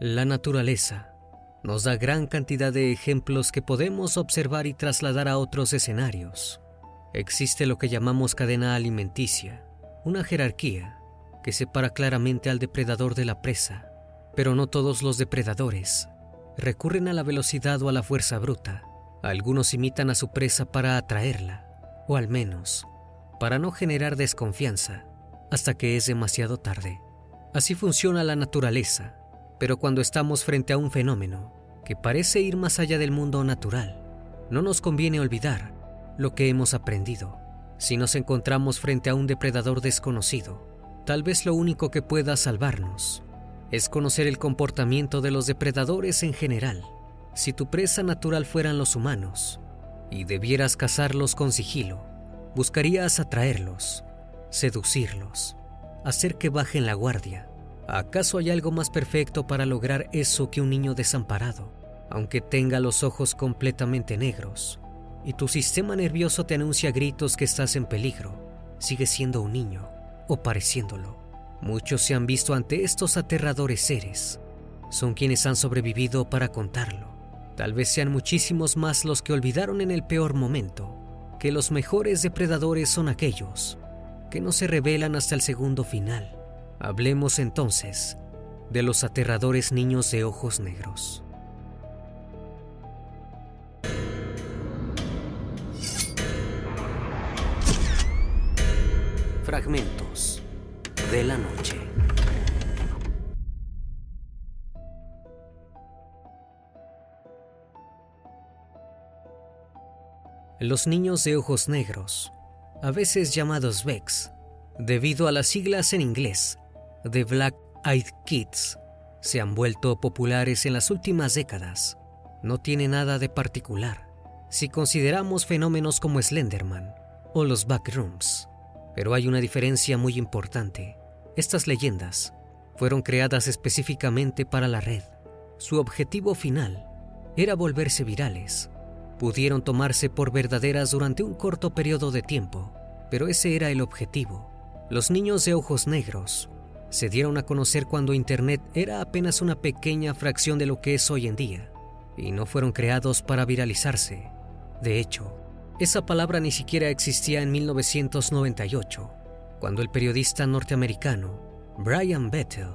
La naturaleza nos da gran cantidad de ejemplos que podemos observar y trasladar a otros escenarios. Existe lo que llamamos cadena alimenticia, una jerarquía que separa claramente al depredador de la presa, pero no todos los depredadores recurren a la velocidad o a la fuerza bruta. Algunos imitan a su presa para atraerla, o al menos para no generar desconfianza hasta que es demasiado tarde. Así funciona la naturaleza, pero cuando estamos frente a un fenómeno que parece ir más allá del mundo natural, no nos conviene olvidar lo que hemos aprendido. Si nos encontramos frente a un depredador desconocido, tal vez lo único que pueda salvarnos es conocer el comportamiento de los depredadores en general. Si tu presa natural fueran los humanos y debieras cazarlos con sigilo, buscarías atraerlos, seducirlos, hacer que bajen la guardia. ¿Acaso hay algo más perfecto para lograr eso que un niño desamparado, aunque tenga los ojos completamente negros y tu sistema nervioso te anuncia gritos que estás en peligro? Sigue siendo un niño o pareciéndolo. Muchos se han visto ante estos aterradores seres. Son quienes han sobrevivido para contarlo. Tal vez sean muchísimos más los que olvidaron en el peor momento que los mejores depredadores son aquellos que no se revelan hasta el segundo final. Hablemos entonces de los aterradores niños de ojos negros. Fragmentos de la noche. Los niños de ojos negros, a veces llamados Vex, debido a las siglas en inglés de Black Eyed Kids, se han vuelto populares en las últimas décadas. No tiene nada de particular si consideramos fenómenos como Slenderman o los Backrooms. Pero hay una diferencia muy importante. Estas leyendas fueron creadas específicamente para la red. Su objetivo final era volverse virales. Pudieron tomarse por verdaderas durante un corto periodo de tiempo, pero ese era el objetivo. Los niños de ojos negros se dieron a conocer cuando Internet era apenas una pequeña fracción de lo que es hoy en día, y no fueron creados para viralizarse. De hecho, esa palabra ni siquiera existía en 1998, cuando el periodista norteamericano Brian Bettel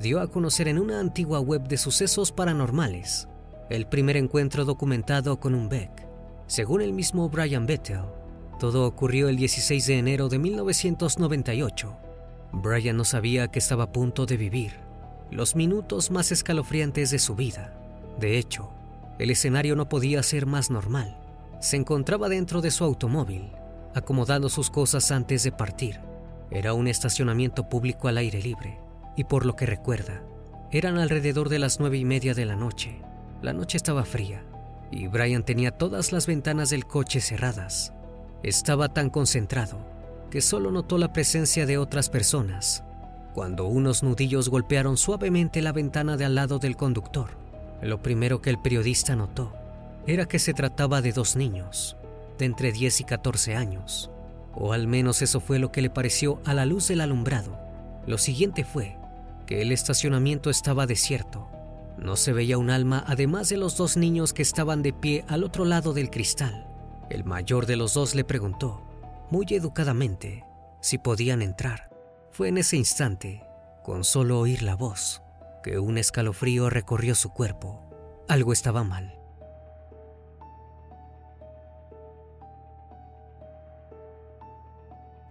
dio a conocer en una antigua web de sucesos paranormales el primer encuentro documentado con un Beck. Según el mismo Brian Bettel, todo ocurrió el 16 de enero de 1998. Brian no sabía que estaba a punto de vivir los minutos más escalofriantes de su vida. De hecho, el escenario no podía ser más normal se encontraba dentro de su automóvil, acomodando sus cosas antes de partir. Era un estacionamiento público al aire libre, y por lo que recuerda, eran alrededor de las nueve y media de la noche. La noche estaba fría, y Brian tenía todas las ventanas del coche cerradas. Estaba tan concentrado que solo notó la presencia de otras personas cuando unos nudillos golpearon suavemente la ventana de al lado del conductor. Lo primero que el periodista notó era que se trataba de dos niños, de entre 10 y 14 años, o al menos eso fue lo que le pareció a la luz del alumbrado. Lo siguiente fue que el estacionamiento estaba desierto. No se veía un alma además de los dos niños que estaban de pie al otro lado del cristal. El mayor de los dos le preguntó, muy educadamente, si podían entrar. Fue en ese instante, con solo oír la voz, que un escalofrío recorrió su cuerpo. Algo estaba mal.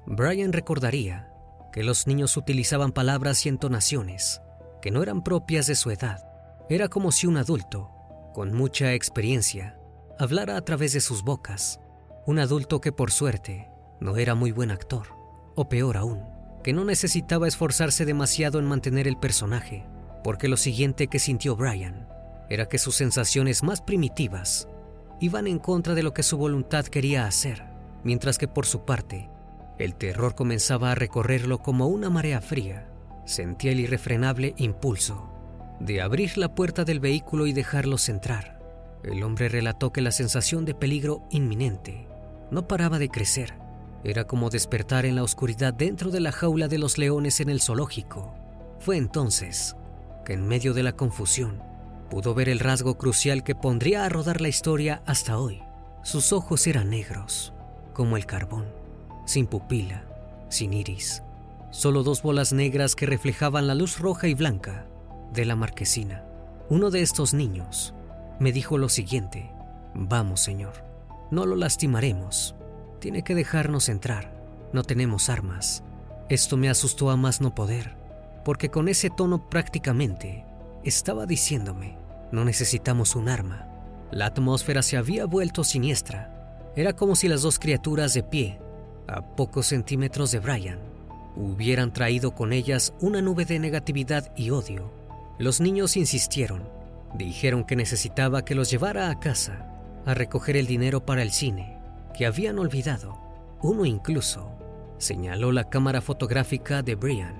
Brian recordaría que los niños utilizaban palabras y entonaciones que no eran propias de su edad. Era como si un adulto, con mucha experiencia, hablara a través de sus bocas. Un adulto que por suerte no era muy buen actor, o peor aún, que no necesitaba esforzarse demasiado en mantener el personaje, porque lo siguiente que sintió Brian era que sus sensaciones más primitivas iban en contra de lo que su voluntad quería hacer, mientras que por su parte, el terror comenzaba a recorrerlo como una marea fría. Sentía el irrefrenable impulso de abrir la puerta del vehículo y dejarlos entrar. El hombre relató que la sensación de peligro inminente no paraba de crecer. Era como despertar en la oscuridad dentro de la jaula de los leones en el zoológico. Fue entonces que en medio de la confusión pudo ver el rasgo crucial que pondría a rodar la historia hasta hoy. Sus ojos eran negros, como el carbón, sin pupila, sin iris, solo dos bolas negras que reflejaban la luz roja y blanca de la marquesina. Uno de estos niños me dijo lo siguiente, vamos señor, no lo lastimaremos, tiene que dejarnos entrar, no tenemos armas. Esto me asustó a más no poder, porque con ese tono prácticamente estaba diciéndome, no necesitamos un arma. La atmósfera se había vuelto siniestra. Era como si las dos criaturas de pie, a pocos centímetros de Brian, hubieran traído con ellas una nube de negatividad y odio. Los niños insistieron. Dijeron que necesitaba que los llevara a casa a recoger el dinero para el cine, que habían olvidado. Uno incluso señaló la cámara fotográfica de Brian,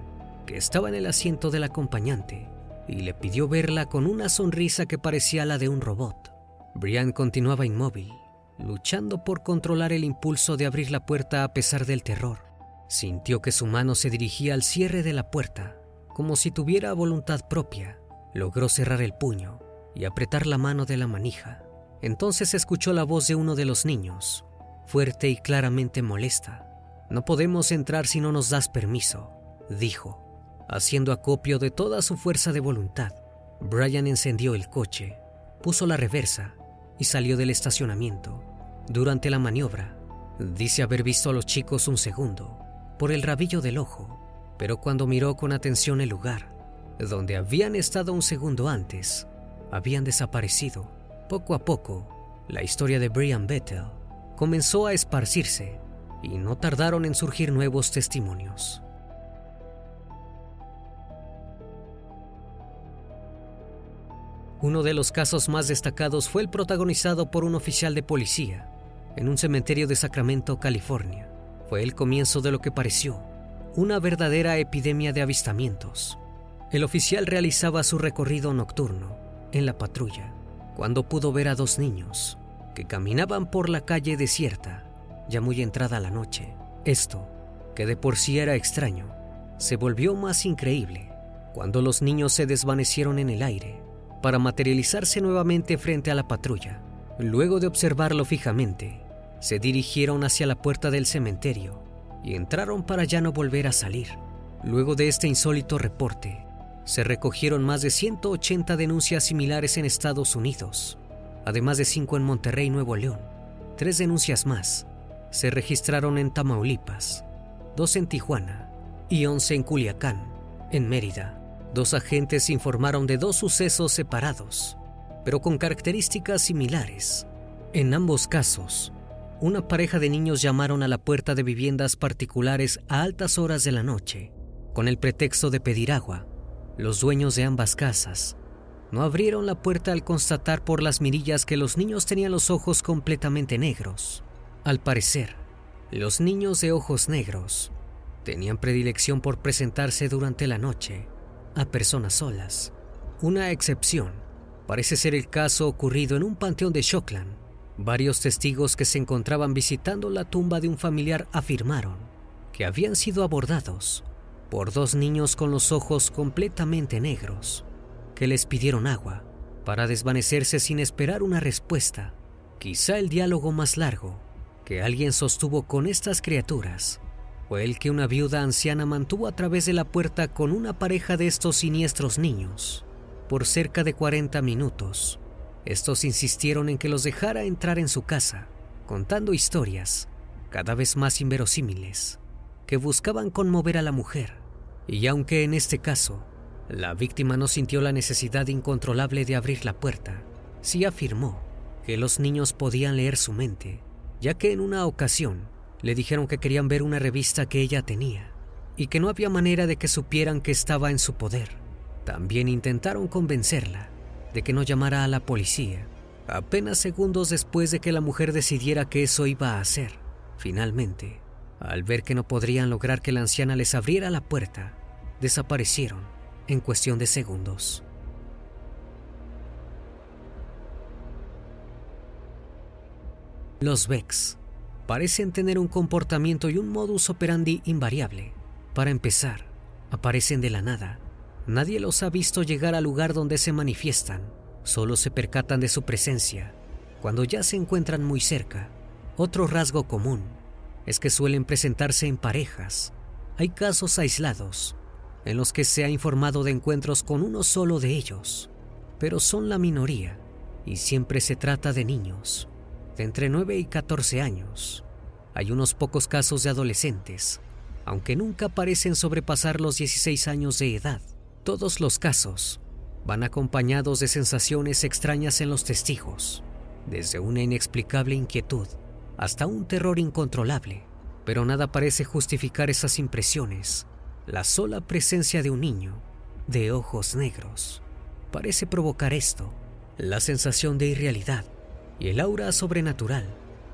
que estaba en el asiento del acompañante, y le pidió verla con una sonrisa que parecía la de un robot. Brian continuaba inmóvil, luchando por controlar el impulso de abrir la puerta a pesar del terror. Sintió que su mano se dirigía al cierre de la puerta, como si tuviera voluntad propia. Logró cerrar el puño y apretar la mano de la manija. Entonces escuchó la voz de uno de los niños, fuerte y claramente molesta. No podemos entrar si no nos das permiso, dijo, haciendo acopio de toda su fuerza de voluntad. Brian encendió el coche, puso la reversa y salió del estacionamiento. Durante la maniobra, dice haber visto a los chicos un segundo, por el rabillo del ojo, pero cuando miró con atención el lugar, donde habían estado un segundo antes, habían desaparecido. Poco a poco, la historia de Brian Bethel comenzó a esparcirse y no tardaron en surgir nuevos testimonios. Uno de los casos más destacados fue el protagonizado por un oficial de policía en un cementerio de Sacramento, California. Fue el comienzo de lo que pareció una verdadera epidemia de avistamientos. El oficial realizaba su recorrido nocturno en la patrulla cuando pudo ver a dos niños que caminaban por la calle desierta, ya muy entrada la noche. Esto, que de por sí era extraño, se volvió más increíble cuando los niños se desvanecieron en el aire para materializarse nuevamente frente a la patrulla. Luego de observarlo fijamente, se dirigieron hacia la puerta del cementerio y entraron para ya no volver a salir. Luego de este insólito reporte, se recogieron más de 180 denuncias similares en Estados Unidos, además de cinco en Monterrey, Nuevo León. Tres denuncias más se registraron en Tamaulipas, dos en Tijuana y once en Culiacán, en Mérida. Dos agentes informaron de dos sucesos separados, pero con características similares. En ambos casos, una pareja de niños llamaron a la puerta de viviendas particulares a altas horas de la noche, con el pretexto de pedir agua. Los dueños de ambas casas no abrieron la puerta al constatar por las mirillas que los niños tenían los ojos completamente negros. Al parecer, los niños de ojos negros tenían predilección por presentarse durante la noche a personas solas. Una excepción parece ser el caso ocurrido en un panteón de Shockland. Varios testigos que se encontraban visitando la tumba de un familiar afirmaron que habían sido abordados por dos niños con los ojos completamente negros, que les pidieron agua para desvanecerse sin esperar una respuesta. Quizá el diálogo más largo que alguien sostuvo con estas criaturas fue el que una viuda anciana mantuvo a través de la puerta con una pareja de estos siniestros niños por cerca de 40 minutos. Estos insistieron en que los dejara entrar en su casa, contando historias cada vez más inverosímiles que buscaban conmover a la mujer. Y aunque en este caso la víctima no sintió la necesidad incontrolable de abrir la puerta, sí afirmó que los niños podían leer su mente, ya que en una ocasión le dijeron que querían ver una revista que ella tenía y que no había manera de que supieran que estaba en su poder. También intentaron convencerla de que no llamara a la policía, apenas segundos después de que la mujer decidiera que eso iba a hacer. Finalmente, al ver que no podrían lograr que la anciana les abriera la puerta, desaparecieron en cuestión de segundos. Los Vex parecen tener un comportamiento y un modus operandi invariable. Para empezar, aparecen de la nada Nadie los ha visto llegar al lugar donde se manifiestan, solo se percatan de su presencia cuando ya se encuentran muy cerca. Otro rasgo común es que suelen presentarse en parejas. Hay casos aislados en los que se ha informado de encuentros con uno solo de ellos, pero son la minoría y siempre se trata de niños, de entre 9 y 14 años. Hay unos pocos casos de adolescentes, aunque nunca parecen sobrepasar los 16 años de edad. Todos los casos van acompañados de sensaciones extrañas en los testigos, desde una inexplicable inquietud hasta un terror incontrolable, pero nada parece justificar esas impresiones. La sola presencia de un niño de ojos negros parece provocar esto, la sensación de irrealidad y el aura sobrenatural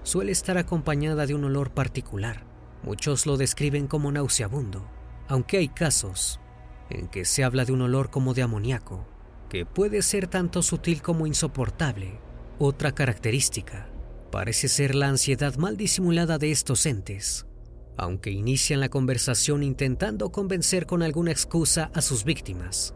suele estar acompañada de un olor particular. Muchos lo describen como nauseabundo, aunque hay casos en que se habla de un olor como de amoníaco, que puede ser tanto sutil como insoportable. Otra característica parece ser la ansiedad mal disimulada de estos entes, aunque inician la conversación intentando convencer con alguna excusa a sus víctimas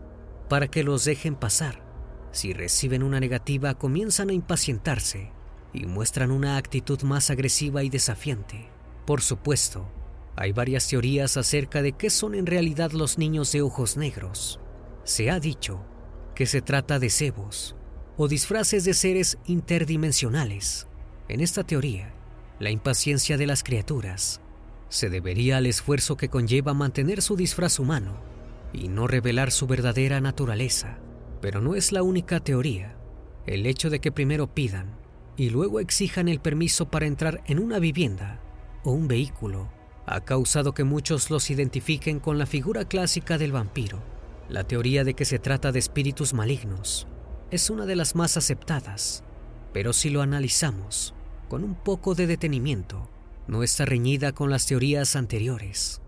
para que los dejen pasar. Si reciben una negativa comienzan a impacientarse y muestran una actitud más agresiva y desafiante. Por supuesto, hay varias teorías acerca de qué son en realidad los niños de ojos negros. Se ha dicho que se trata de cebos o disfraces de seres interdimensionales en esta teoría, la impaciencia de las criaturas se debería al esfuerzo que conlleva mantener su disfraz humano y no revelar su verdadera naturaleza. Pero no es la única teoría. El hecho de que primero pidan y luego exijan el permiso para entrar en una vivienda o un vehículo ha causado que muchos los identifiquen con la figura clásica del vampiro. La teoría de que se trata de espíritus malignos es una de las más aceptadas, pero si lo analizamos con un poco de detenimiento, no está reñida con las teorías anteriores.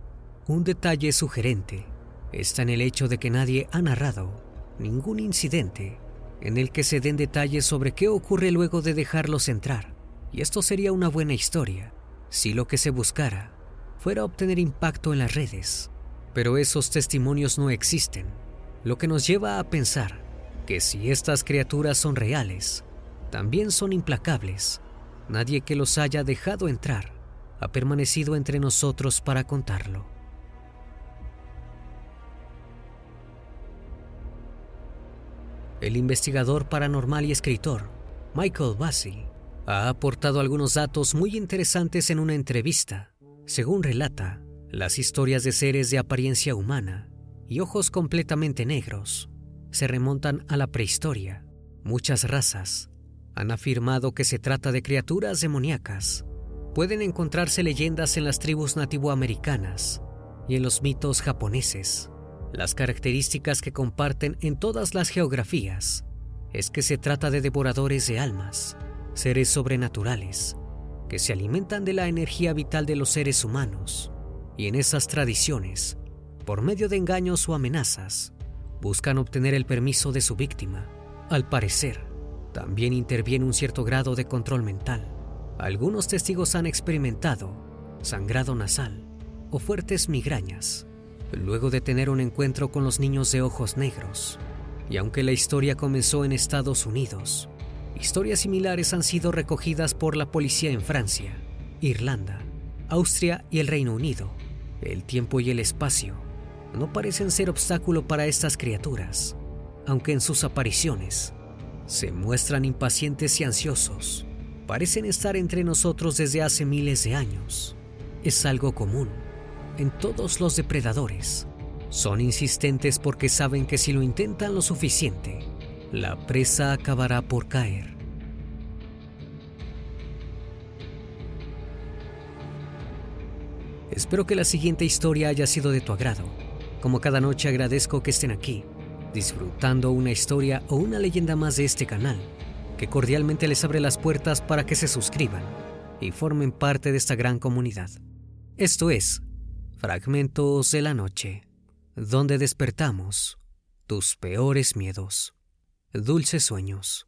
Un detalle sugerente está en el hecho de que nadie ha narrado ningún incidente en el que se den detalles sobre qué ocurre luego de dejarlos entrar. Y esto sería una buena historia si lo que se buscara fuera obtener impacto en las redes. Pero esos testimonios no existen, lo que nos lleva a pensar que si estas criaturas son reales, también son implacables. Nadie que los haya dejado entrar ha permanecido entre nosotros para contarlo. El investigador paranormal y escritor Michael Bassi ha aportado algunos datos muy interesantes en una entrevista. Según relata, las historias de seres de apariencia humana y ojos completamente negros se remontan a la prehistoria. Muchas razas han afirmado que se trata de criaturas demoníacas. Pueden encontrarse leyendas en las tribus nativoamericanas y en los mitos japoneses. Las características que comparten en todas las geografías es que se trata de devoradores de almas, seres sobrenaturales, que se alimentan de la energía vital de los seres humanos, y en esas tradiciones, por medio de engaños o amenazas, buscan obtener el permiso de su víctima. Al parecer, también interviene un cierto grado de control mental. Algunos testigos han experimentado sangrado nasal o fuertes migrañas luego de tener un encuentro con los niños de ojos negros. Y aunque la historia comenzó en Estados Unidos, historias similares han sido recogidas por la policía en Francia, Irlanda, Austria y el Reino Unido. El tiempo y el espacio no parecen ser obstáculo para estas criaturas, aunque en sus apariciones se muestran impacientes y ansiosos. Parecen estar entre nosotros desde hace miles de años. Es algo común en todos los depredadores. Son insistentes porque saben que si lo intentan lo suficiente, la presa acabará por caer. Espero que la siguiente historia haya sido de tu agrado. Como cada noche agradezco que estén aquí disfrutando una historia o una leyenda más de este canal, que cordialmente les abre las puertas para que se suscriban y formen parte de esta gran comunidad. Esto es Fragmentos de la Noche, donde despertamos tus peores miedos. Dulces sueños.